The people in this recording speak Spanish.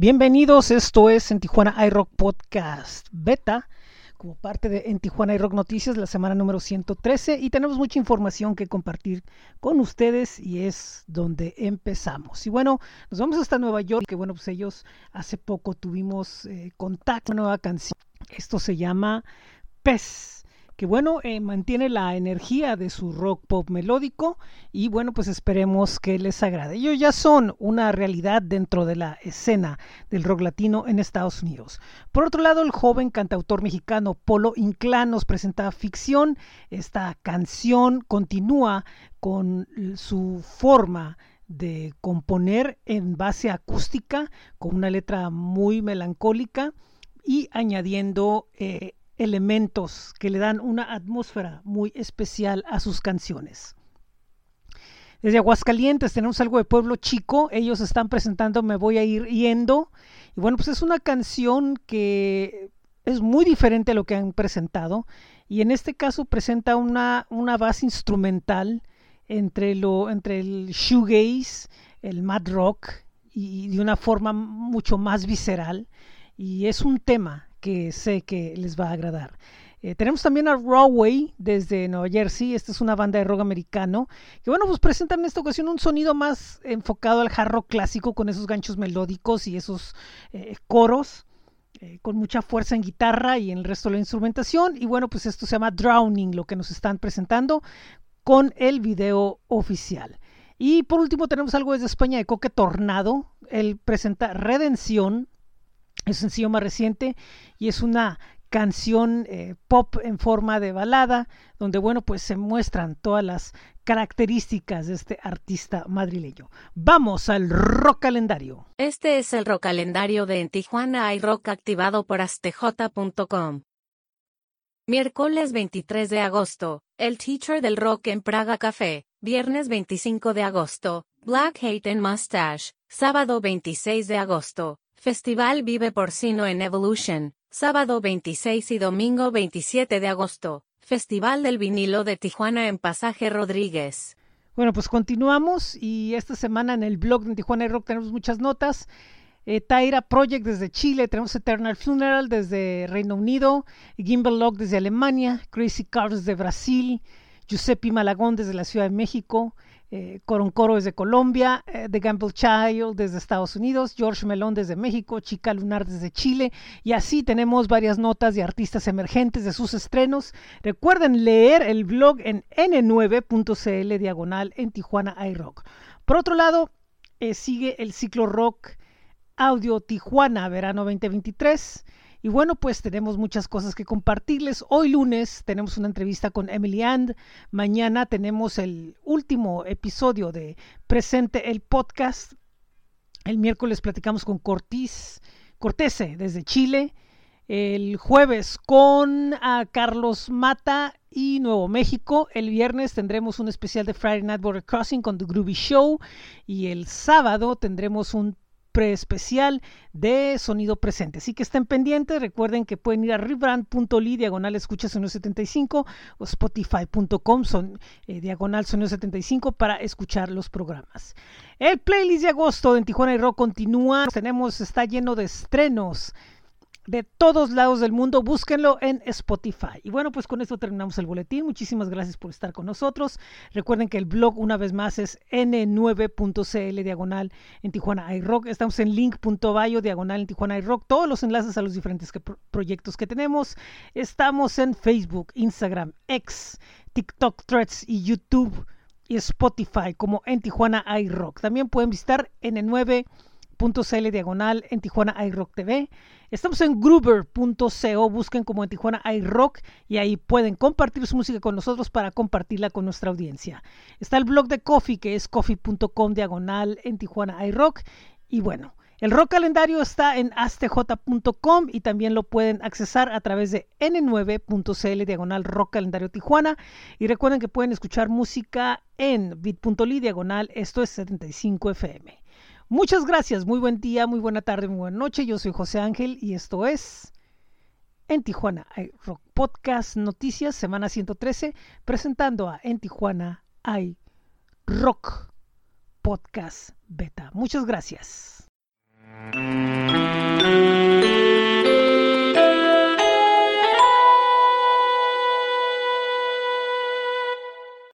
Bienvenidos, esto es en Tijuana iRock Podcast Beta, como parte de En Tijuana iRock Noticias, la semana número 113, y tenemos mucha información que compartir con ustedes y es donde empezamos. Y bueno, nos vamos hasta Nueva York, que bueno, pues ellos hace poco tuvimos eh, contacto, una nueva canción. Esto se llama Pez que bueno, eh, mantiene la energía de su rock pop melódico y bueno, pues esperemos que les agrade. Ellos ya son una realidad dentro de la escena del rock latino en Estados Unidos. Por otro lado, el joven cantautor mexicano Polo Inclán nos presenta ficción. Esta canción continúa con su forma de componer en base acústica, con una letra muy melancólica y añadiendo eh, elementos que le dan una atmósfera muy especial a sus canciones. Desde Aguascalientes tenemos algo de Pueblo Chico, ellos están presentando Me voy a ir yendo. Y bueno, pues es una canción que es muy diferente a lo que han presentado. Y en este caso presenta una, una base instrumental entre, lo, entre el shoegaze, el mad rock y de una forma mucho más visceral. Y es un tema que sé que les va a agradar. Eh, tenemos también a Rawway desde Nueva Jersey. Esta es una banda de rock americano que, bueno, pues presentan en esta ocasión un sonido más enfocado al hard rock clásico con esos ganchos melódicos y esos eh, coros. Eh, con mucha fuerza en guitarra y en el resto de la instrumentación. Y bueno, pues esto se llama Drowning, lo que nos están presentando con el video oficial. Y por último tenemos algo desde España de Coque Tornado. Él presenta Redención, es sencillo más reciente y es una canción eh, pop en forma de balada, donde bueno, pues se muestran todas las características de este artista madrileño. Vamos al rock calendario. Este es el rock calendario de En Tijuana hay rock activado por astj.com. Miércoles 23 de agosto, El Teacher del Rock en Praga Café. Viernes 25 de agosto, Black Hate and Mustache. Sábado 26 de agosto, Festival Vive Porcino en Evolution, sábado 26 y domingo 27 de agosto. Festival del Vinilo de Tijuana en Pasaje Rodríguez. Bueno, pues continuamos y esta semana en el blog de Tijuana Rock tenemos muchas notas. Eh, Taira Project desde Chile, tenemos Eternal Funeral desde Reino Unido, Gimbal Log desde Alemania, Crazy Cars desde Brasil, Giuseppe Malagón desde la Ciudad de México, eh, Coroncoro desde Colombia, eh, The Gamble Child desde Estados Unidos, George Melón desde México, Chica Lunar desde Chile, y así tenemos varias notas de artistas emergentes de sus estrenos. Recuerden leer el blog en n9.cl diagonal en Tijuana iRock. Por otro lado, eh, sigue el ciclo rock Audio Tijuana Verano 2023 y bueno, pues tenemos muchas cosas que compartirles. Hoy lunes tenemos una entrevista con Emily And. Mañana tenemos el último episodio de Presente el Podcast. El miércoles platicamos con Cortés, Cortese desde Chile. El jueves con a Carlos Mata y Nuevo México. El viernes tendremos un especial de Friday Night Border Crossing con The Groovy Show. Y el sábado tendremos un especial de sonido presente. Así que estén pendientes, recuerden que pueden ir a rebrand.ly diagonal escucha sonido 75 o spotify.com son, eh, diagonal sonido 75 para escuchar los programas. El playlist de agosto en Tijuana y Rock continúa, tenemos, está lleno de estrenos de todos lados del mundo. Búsquenlo en Spotify. Y bueno, pues con esto terminamos el boletín. Muchísimas gracias por estar con nosotros. Recuerden que el blog, una vez más, es n9.cl diagonal en Tijuana iRock. Estamos en link.bio diagonal en Tijuana iRock. Todos los enlaces a los diferentes proyectos que tenemos. Estamos en Facebook, Instagram, X, TikTok, Threads y YouTube y Spotify como en Tijuana iRock. También pueden visitar n9.cl diagonal en Tijuana iRock TV. Estamos en groover.co, busquen como en Tijuana iRock y ahí pueden compartir su música con nosotros para compartirla con nuestra audiencia. Está el blog de Coffee que es coffee.com diagonal en Tijuana iRock y bueno. El rock calendario está en astj.com y también lo pueden accesar a través de n9.cl diagonal rock calendario Tijuana. Y recuerden que pueden escuchar música en bit.ly diagonal, esto es 75 FM. Muchas gracias, muy buen día, muy buena tarde, muy buena noche. Yo soy José Ángel y esto es En Tijuana hay Rock Podcast Noticias, semana 113, presentando a En Tijuana hay Rock Podcast Beta. Muchas gracias.